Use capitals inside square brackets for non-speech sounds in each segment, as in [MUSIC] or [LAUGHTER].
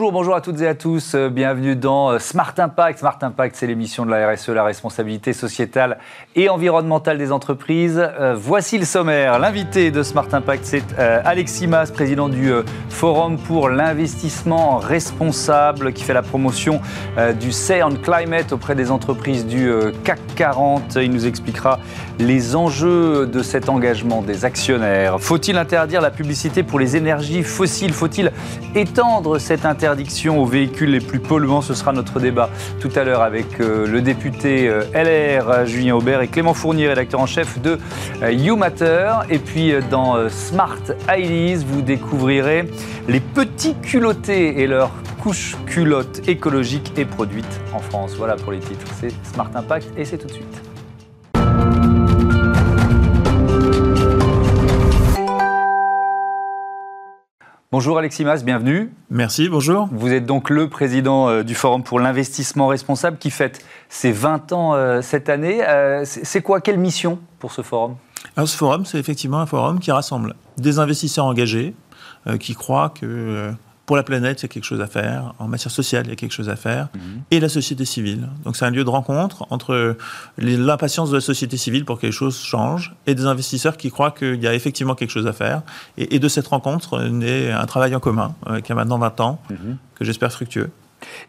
Bonjour, bonjour à toutes et à tous. Euh, bienvenue dans euh, Smart Impact. Smart Impact, c'est l'émission de la RSE, la responsabilité sociétale et environnementale des entreprises. Euh, voici le sommaire. L'invité de Smart Impact, c'est Alexis Mas, président du Forum pour l'investissement responsable, qui fait la promotion du Say on Climate auprès des entreprises du CAC 40. Il nous expliquera les enjeux de cet engagement des actionnaires. Faut-il interdire la publicité pour les énergies fossiles? Faut-il étendre cette interdiction aux véhicules les plus polluants Ce sera notre débat tout à l'heure avec euh, le député euh, LR Julien Aubert et Clément Fournier, rédacteur en chef de euh, YouMatter. Et puis dans Smart Ideas, vous découvrirez les petits culottés et leurs couches culottes écologiques et produites en France. Voilà pour les titres. C'est Smart Impact et c'est tout de suite. Bonjour Alexis Mas, bienvenue. Merci, bonjour. Vous êtes donc le président euh, du Forum pour l'investissement responsable qui fête ses 20 ans euh, cette année. Euh, c'est quoi, quelle mission pour ce forum? Alors ce forum, c'est effectivement un forum qui rassemble des investisseurs engagés qui croient que pour la planète, il y a quelque chose à faire. En matière sociale, il y a quelque chose à faire. Mhm. Et la société civile. Donc c'est un lieu de rencontre entre l'impatience de la société civile pour que les choses changent et des investisseurs qui croient qu'il y a effectivement quelque chose à faire. Et, de cette rencontre naît un travail en commun euh, qui a maintenant 20 ans, mhm. que j'espère fructueux.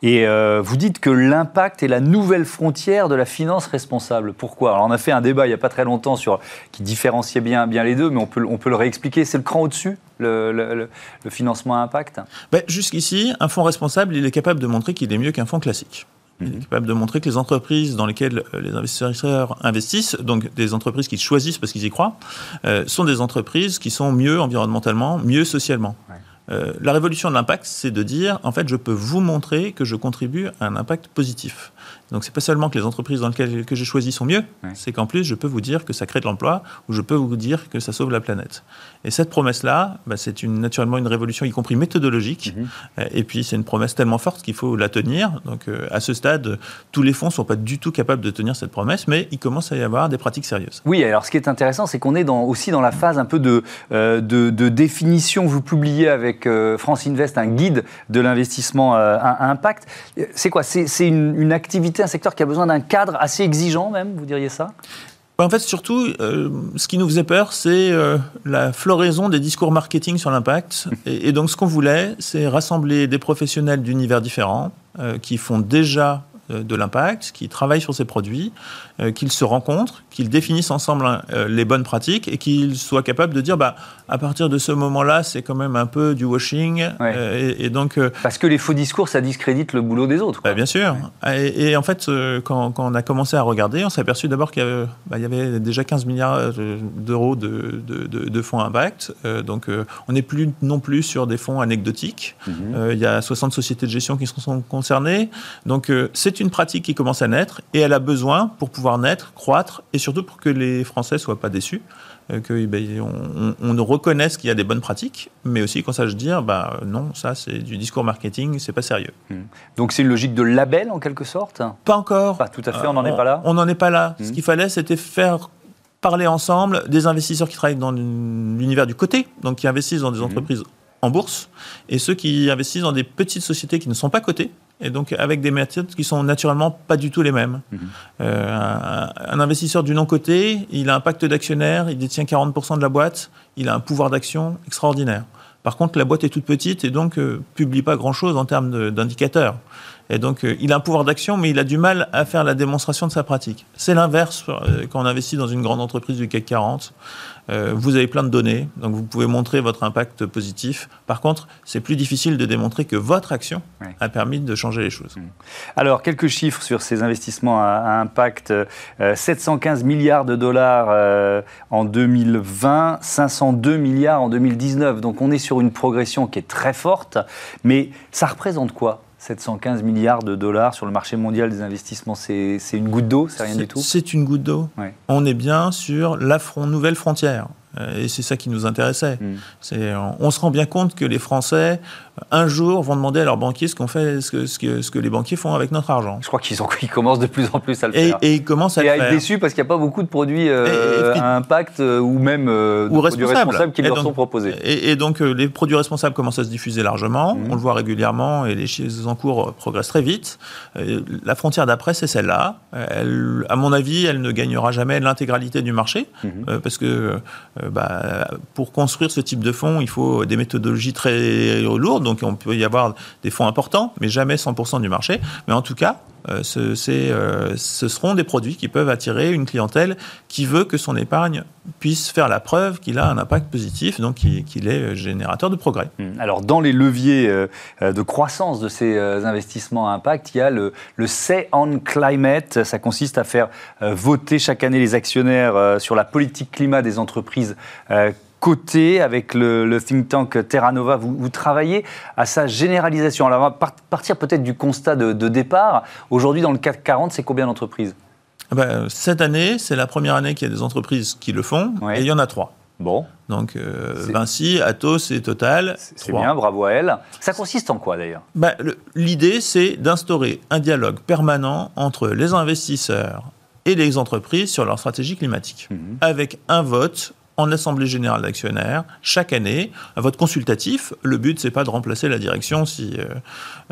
Et euh, vous dites que l'impact est la nouvelle frontière de la finance responsable. Pourquoi? Alors on a fait un débat il n'y a pas très longtemps sur qui différenciait bien, bien les deux, mais on peut, on peut le réexpliquer. C'est le cran au-dessus? Le, le, financement à impact ben, Jusqu'ici, un fonds responsable, il est capable de montrer qu'il est mieux qu'un fonds classique. Il est mhm. capable de montrer que les entreprises dans lesquelles euh, les investisseurs investissent, donc des entreprises qu'ils choisissent parce qu'ils y croient, euh, sont des entreprises qui sont mieux environnementalement, mieux socialement. Euh, la révolution de l'impact, c'est de dire, en fait, je peux vous montrer que je contribue à un impact positif. Donc c'est pas seulement que les entreprises dans lesquelles que j'ai choisi sont mieux, c'est qu'en plus je peux vous dire que ça crée de l'emploi ou je peux vous dire que ça sauve la planète. Et cette promesse-là, bah, c'est une, naturellement une révolution, y compris méthodologique. Mhm. Euh, et puis c'est une promesse tellement forte qu'il faut la tenir. Donc euh, à ce stade, tous les fonds sont pas du tout capables de tenir cette promesse, mais il commence à y avoir des pratiques sérieuses. Oui, alors ce qui est intéressant, c'est qu'on est dans, aussi dans la phase un peu de, euh, de, définition. Vous publiez avec France Invest un guide de l'investissement à, impact. C'est quoi? C'est une, une activité un secteur qui a besoin d'un cadre assez exigeant même, vous diriez ça? En fait, surtout, euh, ce qui nous faisait peur, c'est euh, la floraison des discours marketing sur l'impact. [LAUGHS] Et, donc, ce qu'on voulait, c'est rassembler des professionnels d'univers différents euh, qui font déjà de l'impact, qui travaillent sur ces produits, qu'ils se rencontrent, qu'ils définissent ensemble hein, les bonnes pratiques et qu'ils soient capables de dire, bah, à partir de ce moment-là, c'est quand même un peu du washing. Euh, et, donc, euh, Parce que les faux discours, ça discrédite le boulot des autres. Bah, bien sûr. Et, en fait, euh, quand, on a commencé à regarder, on s'est aperçu d'abord qu'il y, bah, y, avait déjà 15 milliards d'euros de, de, fonds impact. donc, on n'est plus non plus sur des fonds anecdotiques. Mhm. il y a 60 sociétés de gestion qui sont concernées. Donc, c'est une pratique qui commence à naître et elle a besoin, pour pouvoir naître, croître et surtout pour que les Français ne soient pas déçus, qu'on eh ben, on, on reconnaisse qu'il y a des bonnes pratiques, mais aussi qu'on sache dire, bah, non, ça c'est du discours marketing, c'est pas sérieux. Hmm. Donc c'est une logique de label en quelque sorte? Pas encore. Pas tout à fait, on n'en est pas là? On n'en est pas là. Ce qu'il fallait, c'était faire parler ensemble des investisseurs qui travaillent dans l'univers du côté, donc qui investissent dans des hmm. entreprises en bourse, et ceux qui investissent dans des petites sociétés qui ne sont pas cotées, et donc avec des méthodes qui sont naturellement pas du tout les mêmes. Mhm. Euh, un, investisseur du non-côté, il a un pacte d'actionnaires, il détient 40% de la boîte, il a un pouvoir d'action extraordinaire. Par contre, la boîte est toute petite et donc euh, publie pas grand-chose en termes d'indicateurs. Et donc, euh, il a un pouvoir d'action, mais il a du mal à faire la démonstration de sa pratique. C'est l'inverse quand on investit dans une grande entreprise du CAC 40. Euh, vous avez plein de données, donc vous pouvez montrer votre impact positif. Par contre, c'est plus difficile de démontrer que votre action a permis de changer les choses. Mmh. Alors, quelques chiffres sur ces investissements à, impact. 715 euh, milliards de dollars euh, en 2020, 502 milliards en 2019. Donc, on est sur une progression qui est très forte. Mais ça représente quoi? 715 milliards de dollars sur le marché mondial des investissements, c'est une goutte d'eau, c'est rien du tout? C'est une goutte d'eau? On est bien sur la nouvelle frontière. Euh, et c'est ça qui nous intéressait. Mm. On se rend bien compte que les Français un jour vont demander à leurs banquiers ce qu'on fait, ce que, ce, que, ce que, les banquiers font avec notre argent. Je crois qu'ils ils commencent de plus en plus à le et, faire. Et ils commencent à et le à faire. être déçus parce qu'il n'y a pas beaucoup de produits euh, à impact euh, ou même euh, ou produits responsables qui leur donc, sont proposés. Et, donc euh, les produits responsables commencent à se diffuser largement. Mmh. On le voit régulièrement et les encours progressent très vite. la frontière d'après, c'est celle-là. à mon avis, elle ne gagnera jamais l'intégralité du marché mmh. parce que bah, pour construire ce type de fonds, il faut des méthodologies très lourdes. Donc on peut y avoir des fonds importants, mais jamais 100% du marché. Mais en tout cas, euh, ce, euh, ce, seront des produits qui peuvent attirer une clientèle qui veut que son épargne puisse faire la preuve qu'il a un impact positif, donc qu'il est générateur de progrès. Hum, alors, dans les leviers euh, de croissance de ces investissements à impact, il y a le, le Say on Climate. Ça consiste à faire voter chaque année les actionnaires sur la politique climat des entreprises côté avec le, le, think tank Terra Nova, vous, vous, travaillez à sa généralisation. Alors, on va partir peut-être du constat de, de départ. Aujourd'hui, dans le CAC 40, c'est combien d'entreprises? Ben, Cette année, c'est la première année qu'il y a des entreprises qui le font, ouais. et il y en a trois. Bon. Donc euh, Vinci, Atos et Total. C'est bien, bravo à elle. Ça consiste en quoi d'ailleurs? Ben, L'idée, c'est d'instaurer un dialogue permanent entre les investisseurs et les entreprises sur leur stratégie climatique, mmh. avec un vote en assemblée générale d'actionnaires chaque année, un vote consultatif. Le but, c'est pas de remplacer la direction si, euh,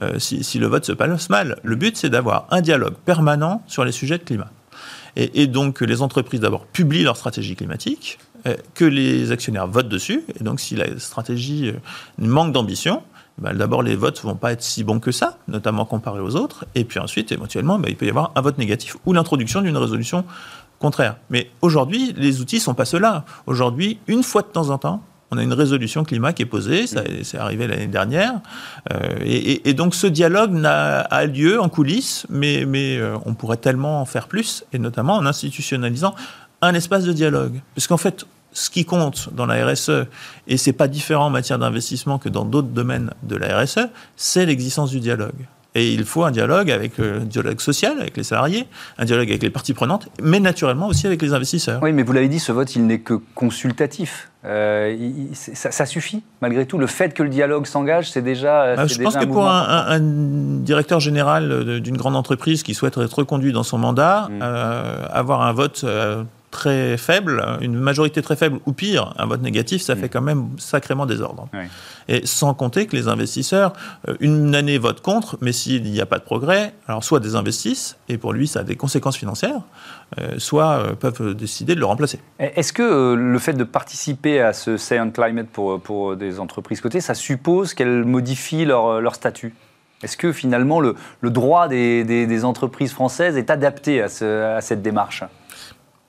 euh, si, si, le vote se passe mal. Le but, c'est d'avoir un dialogue permanent sur les sujets de climat. Et, et donc, les entreprises d'abord publient leur stratégie climatique, euh, que les actionnaires votent dessus. Et donc, si la stratégie manque d'ambition, ben, d'abord les votes vont pas être si bons que ça, notamment comparés aux autres. Et puis ensuite, éventuellement, ben, il peut y avoir un vote négatif ou l'introduction d'une résolution contraire. Mais aujourd'hui, les outils sont pas ceux-là. Aujourd'hui, une fois de temps en temps, on a une résolution climat qui est posée, ça c'est arrivé l'année dernière, euh, et, et, donc ce dialogue a, a, lieu en coulisses, mais, mais euh, on pourrait tellement en faire plus, et notamment en institutionnalisant un espace de dialogue. Parce qu'en fait, ce qui compte dans la RSE, et c'est pas différent en matière d'investissement que dans d'autres domaines de la RSE, c'est l'existence du dialogue. Et il faut un dialogue avec le dialogue social, avec les salariés, un dialogue avec les parties prenantes, mais naturellement aussi avec les investisseurs. Oui, mais vous l'avez dit, ce vote, il n'est que consultatif. Euh, il, ça, ça, suffit, malgré tout. Le fait que le dialogue s'engage, c'est déjà. Euh, je déjà pense un que pour un, un, un, directeur général d'une grande entreprise qui souhaite être reconduit dans son mandat, mmh. euh, avoir un vote très faible, une majorité très faible, ou pire, un vote négatif, ça mmh. fait quand même sacrément désordre. Oui. Et sans compter que les investisseurs, une année votent contre, mais s'il n'y a pas de progrès, alors soit désinvestissent, et pour lui ça a des conséquences financières, euh, soit euh, peuvent décider de le remplacer. Est-ce que euh, le fait de participer à ce Say on Climate pour, pour des entreprises cotées, ça suppose qu'elles modifient leur, leur statut? Est-ce que finalement le, le droit des, des, des, entreprises françaises est adapté à, ce, à cette démarche?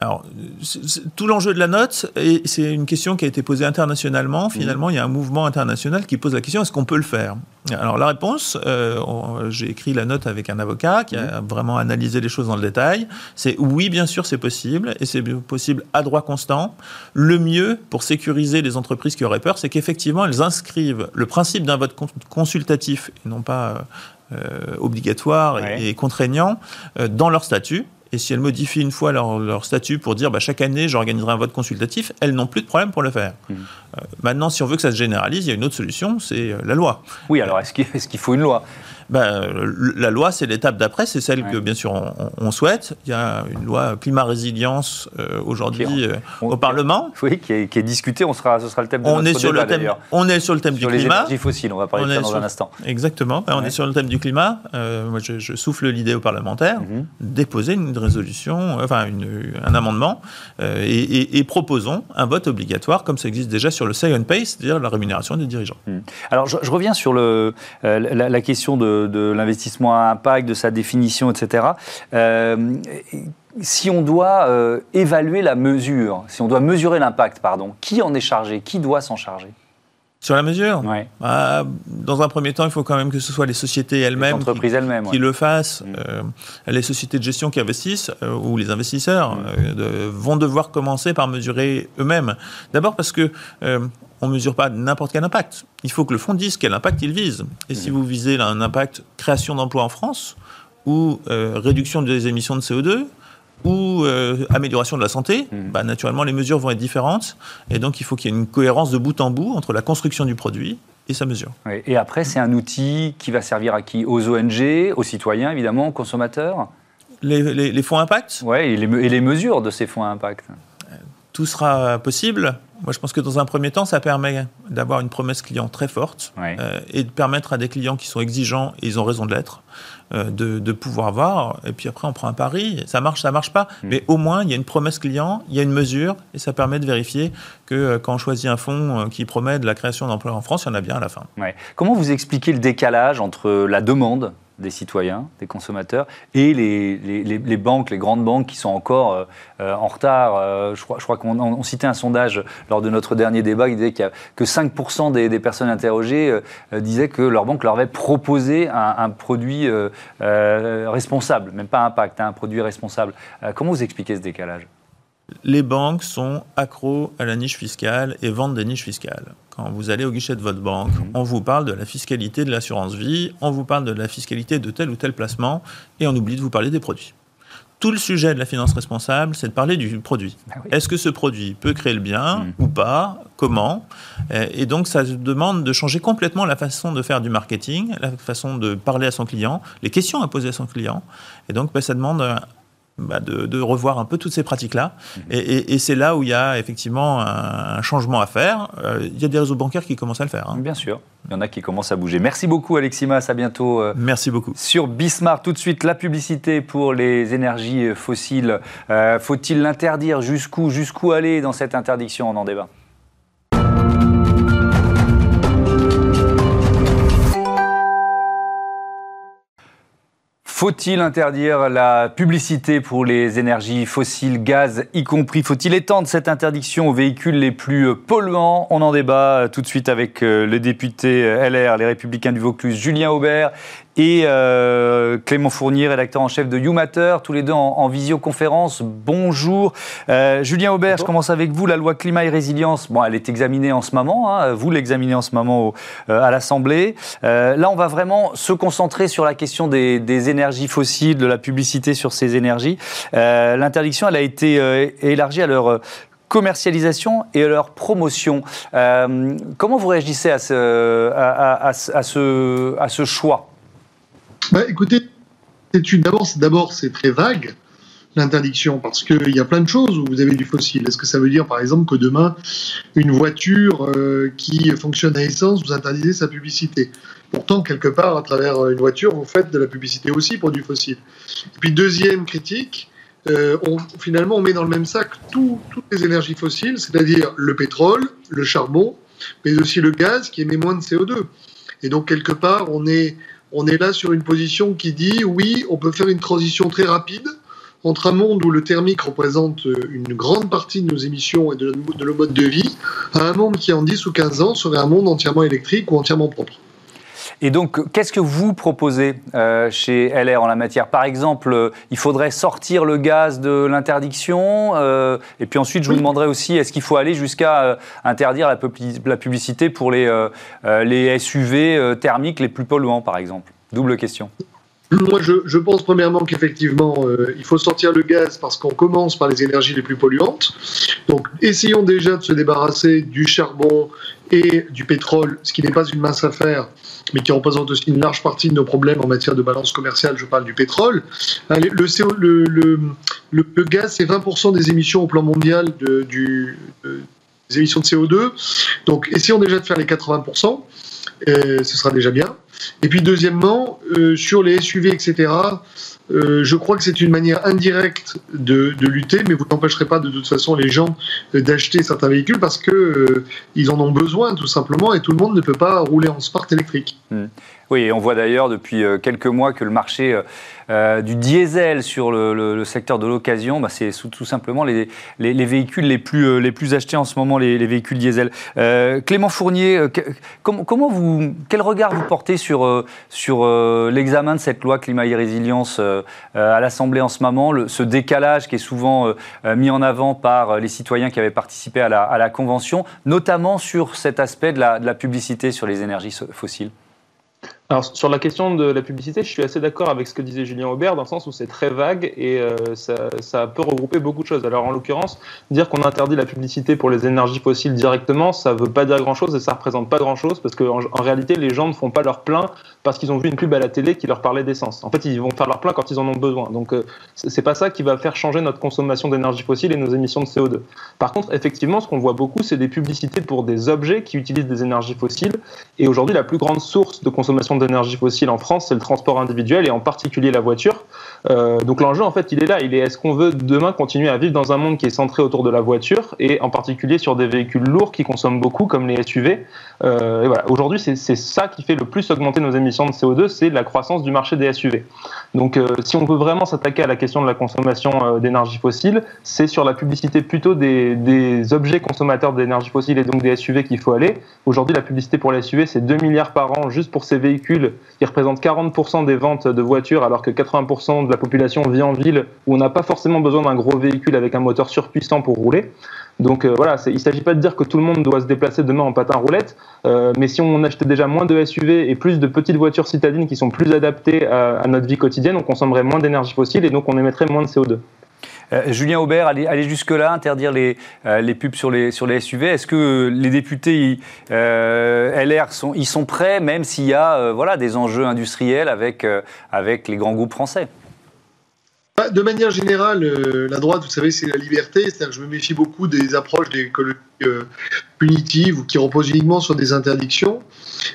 Alors, c est, c est, tout l'enjeu de la note, et c'est une question qui a été posée internationalement. Finalement, mmh. il y a un mouvement international qui pose la question est-ce qu'on peut le faire? Alors, la réponse, euh, j'ai écrit la note avec un avocat qui a mmh. vraiment analysé les choses dans le détail. C'est oui, bien sûr, c'est possible, et c'est possible à droit constant. Le mieux pour sécuriser les entreprises qui auraient peur, c'est qu'effectivement, elles inscrivent le principe d'un vote consultatif, et non pas euh, obligatoire ouais. et contraignant, euh, dans leur statut. Et si elles modifient une fois leur, leur statut pour dire bah, chaque année j'organiserai un vote consultatif, elles n'ont plus de problème pour le faire. Mmh. Euh, maintenant, si on veut que ça se généralise, il y a une autre solution, c'est euh, la loi. Oui, alors est-ce qu'il est qu faut une loi? Ben, la loi, c'est l'étape d'après, c'est celle ouais. que bien sûr on, on, souhaite. Il y a une loi climat résilience euh, aujourd'hui euh, au Parlement. [LAUGHS] Oui, qui est, qui est, discutée. On sera, ce sera le thème de on notre est sur débat, le thème, On est sur le thème sur du les climat. énergies fossiles. On va parler on de ça dans sur, un instant. Exactement. Ben, on est sur le thème du climat. Euh, moi, je, je, souffle l'idée aux parlementaires mm -hmm. déposer une résolution, enfin une, un amendement, et, et, et, proposons un vote obligatoire, comme ça existe déjà sur le say on pay, c'est-à-dire la rémunération des dirigeants. Mm. Alors, je, je, reviens sur le, la, la, question de, de l'investissement à impact, de sa définition, etc. Euh, si on doit euh, évaluer la mesure, si on doit mesurer l'impact, pardon, qui en est chargé Qui doit s'en charger? Sur la mesure ouais. bah, Dans un premier temps, il faut quand même que ce soit les sociétés elles-mêmes qui, elles qui ouais. le fassent. Mmh. Euh, les sociétés de gestion qui investissent, euh, ou les investisseurs, mmh. euh, vont devoir commencer par mesurer eux-mêmes. D'abord parce que on ne mesure pas n'importe quel impact. Il faut que le fonds dise quel impact il vise. Et mmh. si vous visez là, un impact création d'emplois en France, ou réduction des émissions de CO2, ou euh, amélioration de la santé, mmh. bah, naturellement les mesures vont être différentes. Et donc il faut qu'il y ait une cohérence de bout en bout entre la construction du produit et sa mesure. Et après, c'est un outil qui va servir à qui? Aux ONG, aux citoyens, évidemment, aux consommateurs? Les, fonds impact? Oui, et, et les, mesures de ces fonds impact. Tout sera possible. Moi, je pense que dans un premier temps, ça permet d'avoir une promesse client très forte euh, et de permettre à des clients qui sont exigeants, et ils ont raison de l'être, euh, de, pouvoir voir. Et puis après, on prend un pari. Ça marche, ça marche pas. Mm. Mais au moins, il y a une promesse client, il y a une mesure, et ça permet de vérifier que euh, quand on choisit un fonds qui promet de la création d'emplois en France, il y en a bien à la fin. Comment vous expliquez le décalage entre la demande des citoyens, des consommateurs, et les, les, banques, les grandes banques qui sont encore euh, euh, en retard. Euh, je crois, je crois qu'on citait un sondage lors de notre dernier débat qui disait que 5% des, personnes interrogées disaient que leur banque leur avait proposé un, produit responsable, même pas impact, hein, un produit responsable. comment vous expliquez ce décalage? Les banques sont accros à la niche fiscale et vendent des niches fiscales. Quand vous allez au guichet de votre banque, mhm. on vous parle de la fiscalité de l'assurance vie, on vous parle de la fiscalité de tel ou tel placement, et on oublie de vous parler des produits. Tout le sujet de la finance responsable, c'est de parler du produit. Ah Est-ce que ce produit peut créer le bien mhm. ou pas? Comment? Et donc, ça demande de changer complètement la façon de faire du marketing, la façon de parler à son client, les questions à poser à son client. Et donc, ben, ça demande bah, de, revoir un peu toutes ces pratiques-là. Mhm. Et, c'est là où il y a effectivement un, changement à faire. Euh, il y a des réseaux bancaires qui commencent à le faire. Hein. Bien sûr. Il y en a qui commencent à bouger. Merci beaucoup, Aleximas. À bientôt. Euh, Merci beaucoup. Sur Bismarck, tout de suite, la publicité pour les énergies euh, fossiles. Faut-il l'interdire? Jusqu'où? Jusqu'où aller dans cette interdiction? On en débat. Faut-il interdire la publicité pour les énergies fossiles, gaz y compris Faut-il étendre cette interdiction aux véhicules les plus polluants? On en débat tout de suite avec euh, le député LR, les Républicains du Vaucluse, Julien Aubert, et euh, Clément Fournier, rédacteur en chef de YouMatter, tous les deux en, visioconférence. Bonjour. Euh, Julien Aubert, je commence avec vous. La loi climat et résilience, bon, elle est examinée en ce moment. Hein. vous l'examinez en ce moment euh, à l'Assemblée. là, on va vraiment se concentrer sur la question des, énergies fossiles, de la publicité sur ces énergies. L'interdiction, elle a été élargie à leur commercialisation et à leur promotion. comment vous réagissez à ce, à ce, à ce choix? Bah, Écoutez, d'abord, c'est très vague l'interdiction parce qu'il y a plein de choses où vous avez du fossile. Est-ce que ça veut dire par exemple que demain une voiture euh, qui fonctionne à essence vous interdisez sa publicité? Pourtant quelque part à travers une voiture vous faites de la publicité aussi pour du fossile. Et puis deuxième critique, euh, on, finalement on met dans le même sac toutes les énergies fossiles, c'est-à-dire le pétrole, le charbon, mais aussi le gaz qui émet moins de CO2. Et donc quelque part on est on est là sur une position qui dit oui, on peut faire une transition très rapide entre un monde où le thermique représente une grande partie de nos émissions et de, nos modes de vie, à un monde qui en 10 ou 15 ans serait un monde entièrement électrique ou entièrement propre. Et donc, qu'est-ce que vous proposez euh, chez LR en la matière? Par exemple, euh, il faudrait sortir le gaz de l'interdiction. Euh, et puis ensuite, je vous demanderai aussi, est-ce qu'il faut aller jusqu'à interdire la, la, publicité pour les, les SUV thermiques les plus polluants, par exemple? Double question. Moi, je, pense premièrement qu'effectivement, il faut sortir le gaz parce qu'on commence par les énergies les plus polluantes. Donc, essayons déjà de se débarrasser du charbon et du pétrole, ce qui n'est pas une mince affaire, mais qui représente aussi une large partie de nos problèmes en matière de balance commerciale, je parle du pétrole. Le, le, gaz, c'est 20% des émissions au plan mondial de, du, des émissions de CO2. Donc essayons déjà de faire les 80%, euh, ce sera déjà bien. Et puis deuxièmement, euh, sur les SUV, etc., euh, je crois que c'est une manière indirecte de, lutter, mais vous n'empêcherez pas de toute façon les gens d'acheter certains véhicules parce que ils en ont besoin tout simplement et tout le monde ne peut pas rouler en Smart électrique. Oui, et on voit d'ailleurs depuis euh, quelques mois que le marché euh, euh, du diesel sur le, secteur de l'occasion, bah, c'est tout simplement les, les, véhicules les plus, achetés en ce moment, les, véhicules diesel. Clément Fournier, comment, vous, quel regard vous portez sur, sur l'examen de cette loi climat et résilience à l'Assemblée en ce moment, ce décalage qui est souvent mis en avant par les citoyens qui avaient participé à la, Convention, notamment sur cet aspect de la publicité sur les énergies fossiles? Alors sur la question de la publicité, je suis assez d'accord avec ce que disait Julien Aubert dans le sens où c'est très vague et euh, ça, peut regrouper beaucoup de choses. Alors en l'occurrence, dire qu'on interdit la publicité pour les énergies fossiles directement, ça veut pas dire grand-chose et ça représente pas grand-chose parce qu'en en, réalité, les gens ne font pas leur plein parce qu'ils ont vu une pub à la télé qui leur parlait d'essence. En fait, ils vont faire leur plein quand ils en ont besoin. Donc euh, c'est pas ça qui va faire changer notre consommation d'énergie fossile et nos émissions de CO2. Par contre, effectivement, ce qu'on voit beaucoup, c'est des publicités pour des objets qui utilisent des énergies fossiles et aujourd'hui, la plus grande source de consommation d'énergie fossile en France, c'est le transport individuel et en particulier la voiture. Euh, donc l'enjeu, en fait, il est là. Il est est-ce qu'on veut demain continuer à vivre dans un monde qui est centré autour de la voiture et en particulier sur des véhicules lourds qui consomment beaucoup, comme les SUV. Euh, et. Aujourd'hui, c'est ça qui fait le plus augmenter nos émissions de CO2, c'est la croissance du marché des SUV. Donc, euh, si on veut vraiment s'attaquer à la question de la consommation d'énergie fossile, c'est sur la publicité plutôt des, objets consommateurs d'énergie fossile et donc des SUV qu'il faut aller. Aujourd'hui, la publicité pour les SUV, c'est 2 milliards par an juste pour ces véhicules qui représentent 40% des ventes de voitures, alors que 80% de la population vit en ville où on n'a pas forcément besoin d'un gros véhicule avec un moteur surpuissant pour rouler. Donc euh, voilà, il ne s'agit pas de dire que tout le monde doit se déplacer demain en patin roulette, euh, mais si on achetait déjà moins de SUV et plus de petites voitures citadines qui sont plus adaptées à notre vie quotidienne, on consommerait moins d'énergie fossile et donc on émettrait moins de CO2. Euh, Julien Aubert, aller, jusque-là, interdire les, euh, les, pubs sur les, SUV, est-ce que les députés euh, LR sont, ils sont prêts, même s'il y a des enjeux industriels avec, les grands groupes français? De manière générale, la droite, vous savez, c'est la liberté. C'est-à-dire que je me méfie beaucoup des approches des écologies punitives ou qui reposent uniquement sur des interdictions.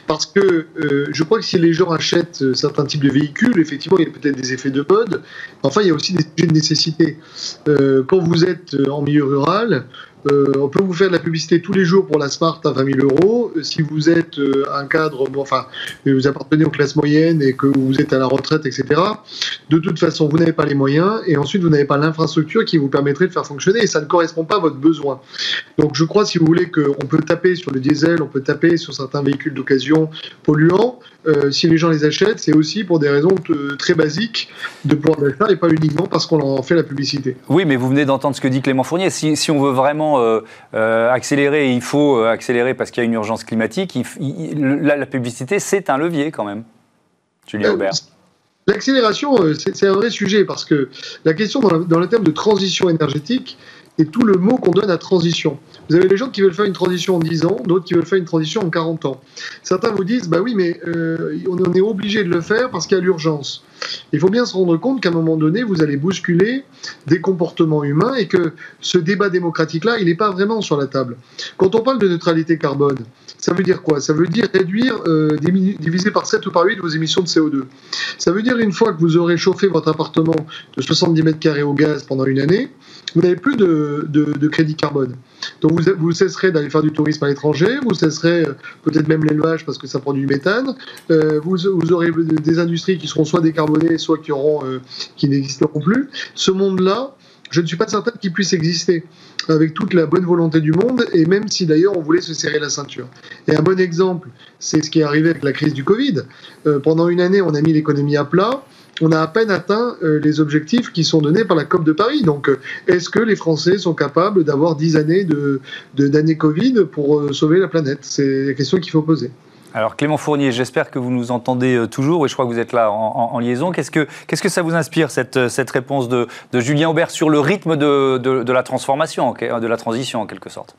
Parce que euh, je crois que si les gens achètent euh, certains types de véhicules, effectivement, il y a peut-être des effets de mode. Enfin, il y a aussi des sujets de nécessité. Euh, quand vous êtes en milieu rural, euh, on peut vous faire de la publicité tous les jours pour la Smart à 20 000 euros. Si vous êtes euh, un cadre, enfin, vous appartenez aux classes moyennes et que vous êtes à la retraite, etc., de toute façon, vous n'avez pas les moyens et ensuite, vous n'avez pas l'infrastructure qui vous permettrait de faire fonctionner et ça ne correspond pas à votre besoin. Donc, je crois, si vous voulez, qu'on peut taper sur le diesel, on peut taper sur certains véhicules d'occasion polluants. Euh, si les gens les achètent, c'est aussi pour des raisons très basiques de pouvoir d'achat et pas uniquement parce qu'on en fait la publicité. Oui, mais vous venez d'entendre ce que dit Clément Fournier. Si on veut vraiment euh, euh, accélérer, il faut euh, accélérer parce qu'il y a une urgence climatique. la, publicité, c'est un levier quand même. Julien Aubert. L'accélération, c'est un vrai sujet parce que la question dans, le thème de transition énergétique est tout le mot qu'on donne à transition. Vous avez les gens qui veulent faire une transition en 10 ans, d'autres qui veulent faire une transition en 40 ans. Certains vous disent, bah oui, mais on est obligé de le faire parce qu'il y a l'urgence. Il faut bien se rendre compte qu'à un moment donné, vous allez bousculer des comportements humains et que ce débat démocratique-là, il n'est pas vraiment sur la table. Quand on parle de neutralité carbone, ça veut dire quoi? Ça veut dire réduire, euh, diviser par 7 ou par 8 vos émissions de CO2. Ça veut dire une fois que vous aurez chauffé votre appartement de 70 mètres carrés au gaz pendant une année, vous n'avez plus de, de, crédit carbone. Donc vous, cesserez d'aller faire du tourisme à l'étranger, vous cesserez euh, peut-être même l'élevage parce que ça produit du méthane, euh, vous, aurez des industries qui seront soit décarbonées, soit qui, euh, qui n'existeront plus. Ce monde-là, je ne suis pas certain qu'il puisse exister avec toute la bonne volonté du monde, et même si d'ailleurs on voulait se serrer la ceinture. Et un bon exemple, c'est ce qui est arrivé avec la crise du Covid. pendant une année, on a mis l'économie à plat on a à peine atteint euh, les objectifs qui sont donnés par la COP de Paris. Donc, euh, est-ce que les Français sont capables d'avoir 10 années de, d'années Covid pour euh, sauver la planète? C'est la question qu'il faut poser. Alors Clément Fournier, j'espère que vous nous entendez toujours et je crois que vous êtes là en, liaison. Qu'est-ce que, que ça vous inspire, cette, cette réponse de, Julien Aubert sur le rythme de, de la transformation, de la transition en quelque sorte?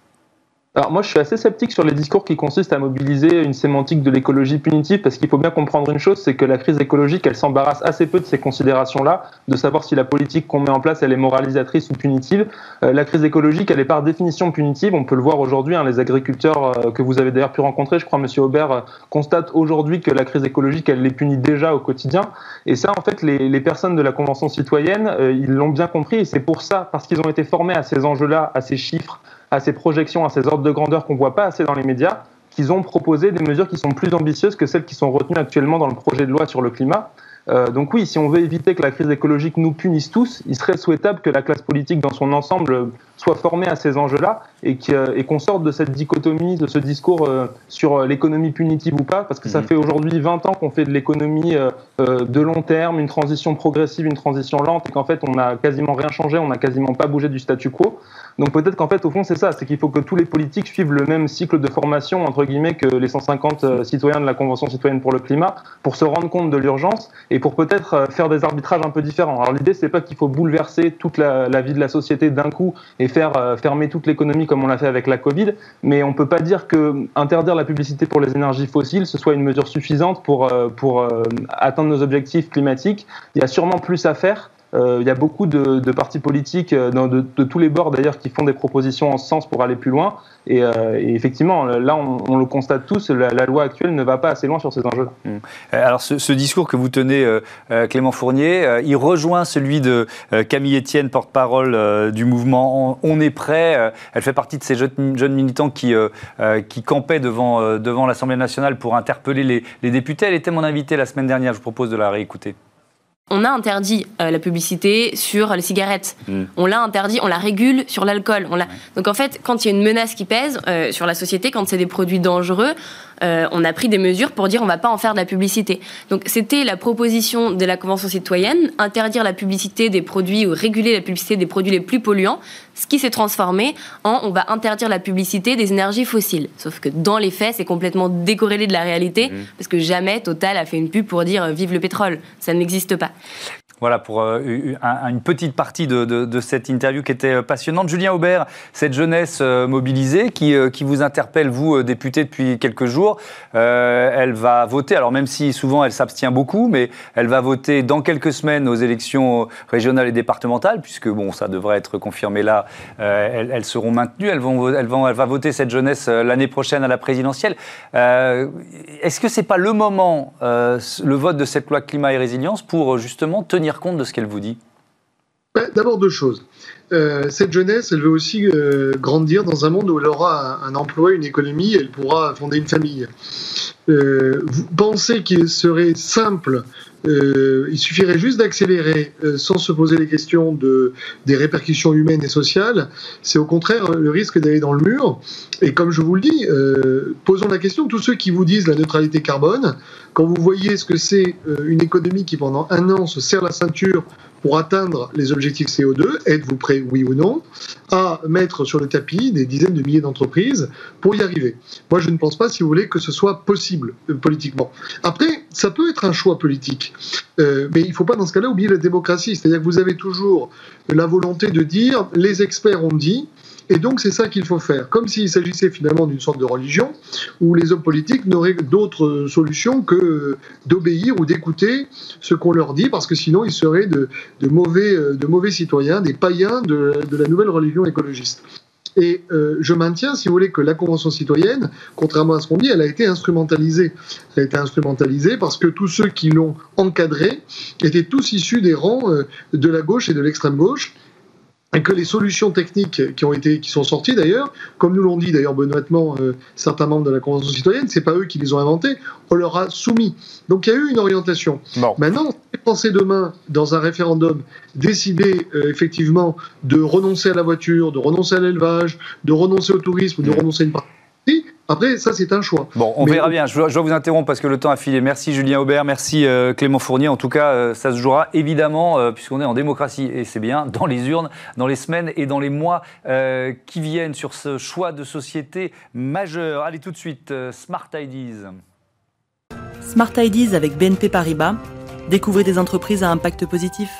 Alors moi, je suis assez sceptique sur les discours qui consistent à mobiliser une sémantique de l'écologie punitive, parce qu'il faut bien comprendre une chose, c'est que la crise écologique, elle s'embarrasse assez peu de ces considérations-là, de savoir si la politique qu'on met en place, elle est moralisatrice ou punitive. Euh, la crise écologique, elle est par définition punitive. On peut le voir aujourd'hui. Hein, les agriculteurs euh, que vous avez d'ailleurs pu rencontrer, je crois, Monsieur Aubert, euh, constatent aujourd'hui que la crise écologique, elle les punit déjà au quotidien. Et ça, en fait, les, les personnes de la Convention citoyenne, ils l'ont bien compris. Et c'est pour ça, parce qu'ils ont été formés à ces enjeux-là, à ces chiffres, à ces projections, à ces ordres de grandeur qu'on ne voit pas assez dans les médias, qu'ils ont proposé des mesures qui sont plus ambitieuses que celles qui sont retenues actuellement dans le projet de loi sur le climat. Euh, donc oui, si on veut éviter que la crise écologique nous punisse tous, il serait souhaitable que la classe politique dans son ensemble soit formés à ces enjeux-là et qu'on sorte de cette dichotomie, de ce discours sur l'économie punitive ou pas, parce que ça mhm. fait aujourd'hui 20 ans qu'on fait de l'économie de long terme, une transition progressive, une transition lente, et qu'en fait on n'a quasiment rien changé, on n'a quasiment pas bougé du statu quo. Donc peut-être qu'en fait, au fond, c'est ça, c'est qu'il faut que tous les politiques suivent le même cycle de formation, entre guillemets, que les 150 euh, citoyens de la Convention citoyenne pour le climat, pour se rendre compte de l'urgence et pour peut-être euh, faire des arbitrages un peu différents. Alors l'idée, c'est pas qu'il faut bouleverser toute la, vie de la société d'un coup et faire euh, fermer toute l'économie comme on l'a fait avec la Covid, mais on peut pas dire que interdire la publicité pour les énergies fossiles, ce soit une mesure suffisante pour, pour atteindre nos objectifs climatiques. Il y a sûrement plus à faire. Euh, il y a beaucoup de, partis politiques, euh, de, tous les bords d'ailleurs, qui font des propositions en ce sens pour aller plus loin. Et, euh, effectivement, là, on, le constate tous, la, loi actuelle ne va pas assez loin sur ces enjeux-là. Mmh. Alors, ce, discours que vous tenez, Clément Fournier, il rejoint celui de Camille Etienne, porte-parole du mouvement On est prêt. elle fait partie de ces jeunes, militants qui, qui campaient devant, devant l'Assemblée nationale pour interpeller les, les députés. Elle était mon invitée la semaine dernière. Je vous propose de la réécouter. On a interdit euh, la publicité sur les cigarettes. Mm. On l'a interdit, on la régule sur l'alcool. Donc en fait, quand il y a une menace qui pèse euh, sur la société, quand c'est des produits dangereux, euh, on a pris des mesures pour dire on va pas en faire de la publicité. Donc c'était la proposition de la Convention citoyenne, interdire la publicité des produits ou réguler la publicité des produits les plus polluants, ce qui s'est transformé en on va interdire la publicité des énergies fossiles. Sauf que dans les faits, c'est complètement décorrélé de la réalité, mmh. parce que jamais Total a fait une pub pour dire euh, vive le pétrole. Ça n'existe pas. Voilà pour euh, une petite partie de, cette interview qui était euh, passionnante. Julien Aubert, cette jeunesse euh, mobilisée qui, qui vous interpelle, vous, député, depuis quelques jours, elle va voter, alors même si souvent elle s'abstient beaucoup, mais elle va voter dans quelques semaines aux élections régionales et départementales, puisque bon, ça devrait être confirmé là, elles, seront maintenues, elle va voter cette jeunesse l'année prochaine à la présidentielle. Est-ce que c'est pas le moment, le vote de cette loi climat et résilience, pour justement tenir compte de ce qu'elle vous dit? Ben, D'abord deux choses. Euh, cette jeunesse, elle veut aussi euh, grandir dans un monde où elle aura un, emploi, une économie, elle pourra fonder une famille. Euh, vous pensez qu'il serait simple euh, il suffirait juste d'accélérer sans se poser les questions de, des répercussions humaines et sociales. C'est au contraire le risque d'aller dans le mur. Et comme je vous le dis, posons la question, tous ceux qui vous disent la neutralité carbone, quand vous voyez ce que c'est une économie qui pendant un an se serre la ceinture pour atteindre les objectifs CO2, êtes-vous prêt, oui ou non, à mettre sur le tapis des dizaines de milliers d'entreprises pour y arriver? Moi, je ne pense pas, si vous voulez, que ce soit possible politiquement. Après, ça peut être un choix politique. Euh, mais il ne faut pas dans ce cas-là oublier la démocratie. C'est-à-dire que vous avez toujours la volonté de dire les experts ont dit, et donc c'est ça qu'il faut faire. Comme s'il s'agissait finalement d'une sorte de religion, où les hommes politiques n'auraient d'autre solution que d'obéir ou d'écouter ce qu'on leur dit, parce que sinon ils seraient de, mauvais, de mauvais citoyens, des païens de la nouvelle religion écologiste. Et euh, je maintiens, si vous voulez, que la Convention citoyenne, contrairement à ce qu'on dit, elle a été instrumentalisée. Elle a été instrumentalisée parce que tous ceux qui l'ont encadrée étaient tous issus des rangs euh, de la gauche et de l'extrême gauche et que les solutions techniques qui ont été, qui sont sorties d'ailleurs, comme nous l'ont dit d'ailleurs benoîtement euh, certains membres de la Convention citoyenne, c'est pas eux qui les ont inventées, on leur a soumis. Donc il y a eu une orientation. Maintenant, penser demain dans un référendum décider euh, effectivement de renoncer à la voiture, de renoncer à l'élevage, de renoncer au tourisme, de mm. renoncer à une partie après, ça, c'est un choix. Bon, on verra bien. Je dois, vous interrompre parce que le temps a filé. Merci Julien Aubert, merci euh, Clément Fournier. En tout cas, euh, ça se jouera évidemment, euh, puisqu'on est en démocratie, et c'est bien, dans les urnes, dans les semaines et dans les mois qui viennent sur ce choix de société majeur. Allez, tout de suite, Smart Ideas. Smart Ideas avec BNP Paribas. Découvrez des entreprises à impact positif.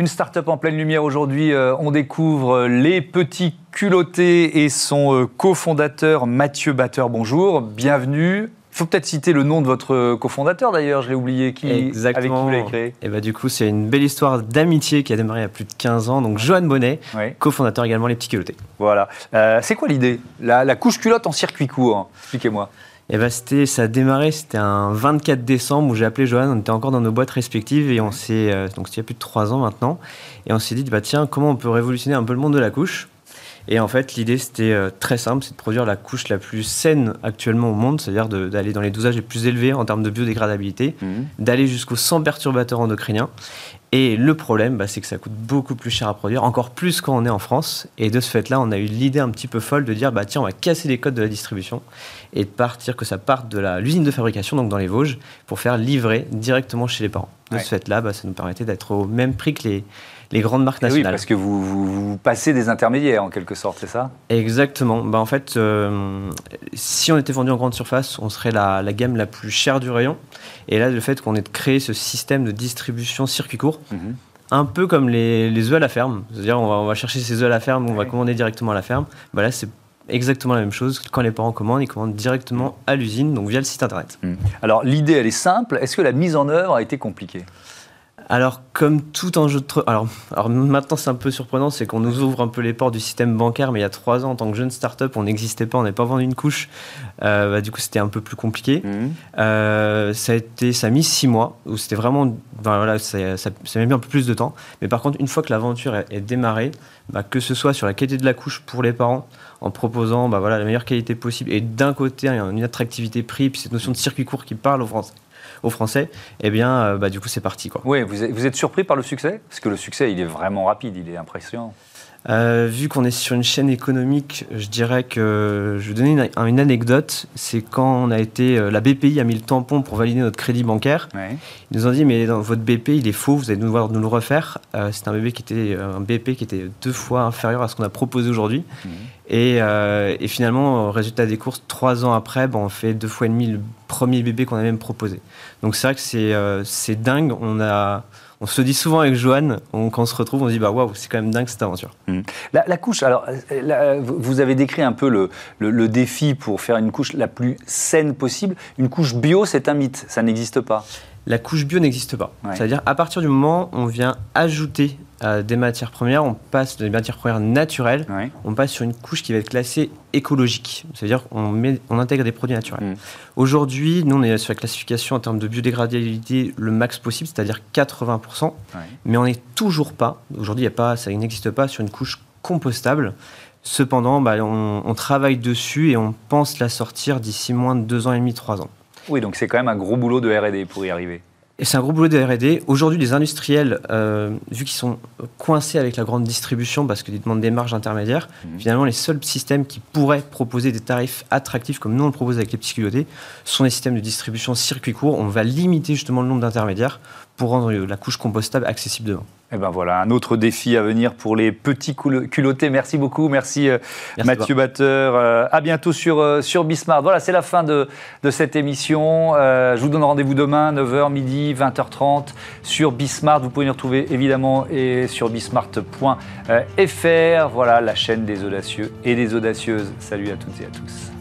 Une start-up en pleine lumière aujourd'hui. Euh, on découvre les petits culottés et son euh, cofondateur Mathieu Batteur. Bonjour, bienvenue. Il faut peut-être citer le nom de votre cofondateur d'ailleurs, je l'ai oublié. Qui, Exactement. Avec qui vous l'avez créé Et bah, Du coup, c'est une belle histoire d'amitié qui a démarré il y a plus de 15 ans. Donc, Johan Bonnet, cofondateur également Les Petits Culottés. Voilà. Euh, c'est quoi l'idée? La, la, couche culotte en circuit court, expliquez-moi. Et bah c'était, ça a démarré, c'était un 24 décembre où j'ai appelé Johan, on était encore dans nos boîtes respectives et on s'est, euh, donc c'était il y a plus de trois ans maintenant, et on s'est dit, bah tiens, comment on peut révolutionner un peu le monde de la couche? Et en fait, l'idée, c'était très simple, c'est de produire la couche la plus saine actuellement au monde, c'est-à-dire d'aller dans les dosages les plus élevés en termes de biodégradabilité, mhm. d'aller jusqu'aux 100 perturbateurs endocriniens. Et le problème, bah, c'est que ça coûte beaucoup plus cher à produire, encore plus quand on est en France. Et de ce fait-là, on a eu l'idée un petit peu folle de dire, bah, tiens, on va casser les codes de la distribution et de partir, que ça parte de l'usine de fabrication, donc dans les Vosges, pour faire livrer directement chez les parents. De ce fait-là, bah, ça nous permettait d'être au même prix que les, les grandes marques nationales. Oui, parce que vous, vous, passez des intermédiaires en quelque sorte, c'est ça? Exactement. Bah, en fait, euh, si on était vendu en grande surface, on serait la, la, gamme la plus chère du rayon. Et là, le fait qu'on ait créé ce système de distribution circuit court, mhm. un peu comme les, les, œufs à la ferme, c'est-à-dire on va, on va, chercher ces œufs à la ferme, on va commander directement à la ferme. Bah là, c'est exactement la même chose. Quand les parents commandent, ils commandent directement à l'usine, donc via le site internet. Mhm. Alors l'idée, elle est simple. Est-ce que la mise en œuvre a été compliquée? Alors, comme tout enjeu de... Alors, alors maintenant, c'est un peu surprenant, c'est qu'on nous ouvre un peu les portes du système bancaire, mais il y a trois ans, en tant que jeune start-up, on n'existait pas, on n'avait pas vendu une couche. Euh, bah, du coup, c'était un peu plus compliqué. Mhm. Euh, ça, a été, ça a mis six mois, où c'était vraiment... voilà, ça, ça, ça, a mis un peu plus de temps. Mais par contre, une fois que l'aventure est, démarrée, bah, que ce soit sur la qualité de la couche pour les parents, en proposant bah, voilà, la meilleure qualité possible, et d'un côté, une attractivité prix, puis cette notion de circuit court qui parle aux Français aux Français, eh bien, euh, bah, du coup, c'est parti. Quoi. Oui, vous êtes, vous êtes surpris par le succès? Parce que le succès, il est vraiment rapide, il est impressionnant. Euh, vu qu'on est sur une chaîne économique, je dirais que je vais donner une, anecdote. C'est quand on a été, euh, la BPI a mis le tampon pour valider notre crédit bancaire. Ils nous ont dit mais dans votre BP il est faux, vous allez devoir nous le refaire. Euh, c'est un BP qui était un BP qui était deux fois inférieur à ce qu'on a proposé aujourd'hui. Mhm. Et, et, finalement, résultat des courses, trois ans après, bon, on fait deux fois et demi le premier BP qu'on a même proposé. Donc c'est vrai que c'est dingue. On a on se dit souvent avec Joanne, quand on se retrouve, on se dit bah waouh, c'est quand même dingue cette aventure. Mmh. La, couche, alors vous avez décrit un peu le, le, défi pour faire une couche la plus saine possible. Une couche bio, c'est un mythe, ça n'existe pas. La couche bio n'existe pas. C'est-à-dire à partir du moment où on vient ajouter euh, des matières premières, on passe des matières premières naturelles, on passe sur une couche qui va être classée écologique. C'est-à-dire qu'on on intègre des produits naturels. Mm. Aujourd'hui, nous, on est sur la classification en termes de biodégradabilité le max possible, c'est-à-dire 80%, mais on n'est toujours pas, aujourd'hui, pas, ça n'existe pas sur une couche compostable. Cependant, bah, on, on, travaille dessus et on pense la sortir d'ici moins de 2 ans et demi, 3 ans. Oui, donc c'est quand même un gros boulot de R&D pour y arriver. Et c'est un gros boulot de R&D. Aujourd'hui, les industriels, euh, vu qu'ils sont coincés avec la grande distribution parce qu'ils demandent des marges intermédiaires, mhm. finalement, les seuls systèmes qui pourraient proposer des tarifs attractifs comme nous on le propose avec les petits culottés sont les systèmes de distribution circuit court. On va limiter justement le nombre d'intermédiaires pour rendre la couche compostable accessible demain. Et eh ben voilà, un autre défi à venir pour les petits culottés. Merci beaucoup, merci, euh, Mathieu Batteur. Euh, à bientôt sur, euh, sur Bismart. Voilà, c'est la fin de, de cette émission. je vous donne rendez-vous demain, 9h, midi, 20h30 sur Bismart. Vous pouvez nous retrouver évidemment et sur bismart.fr. Voilà, la chaîne des audacieux et des audacieuses. Salut à toutes et à tous.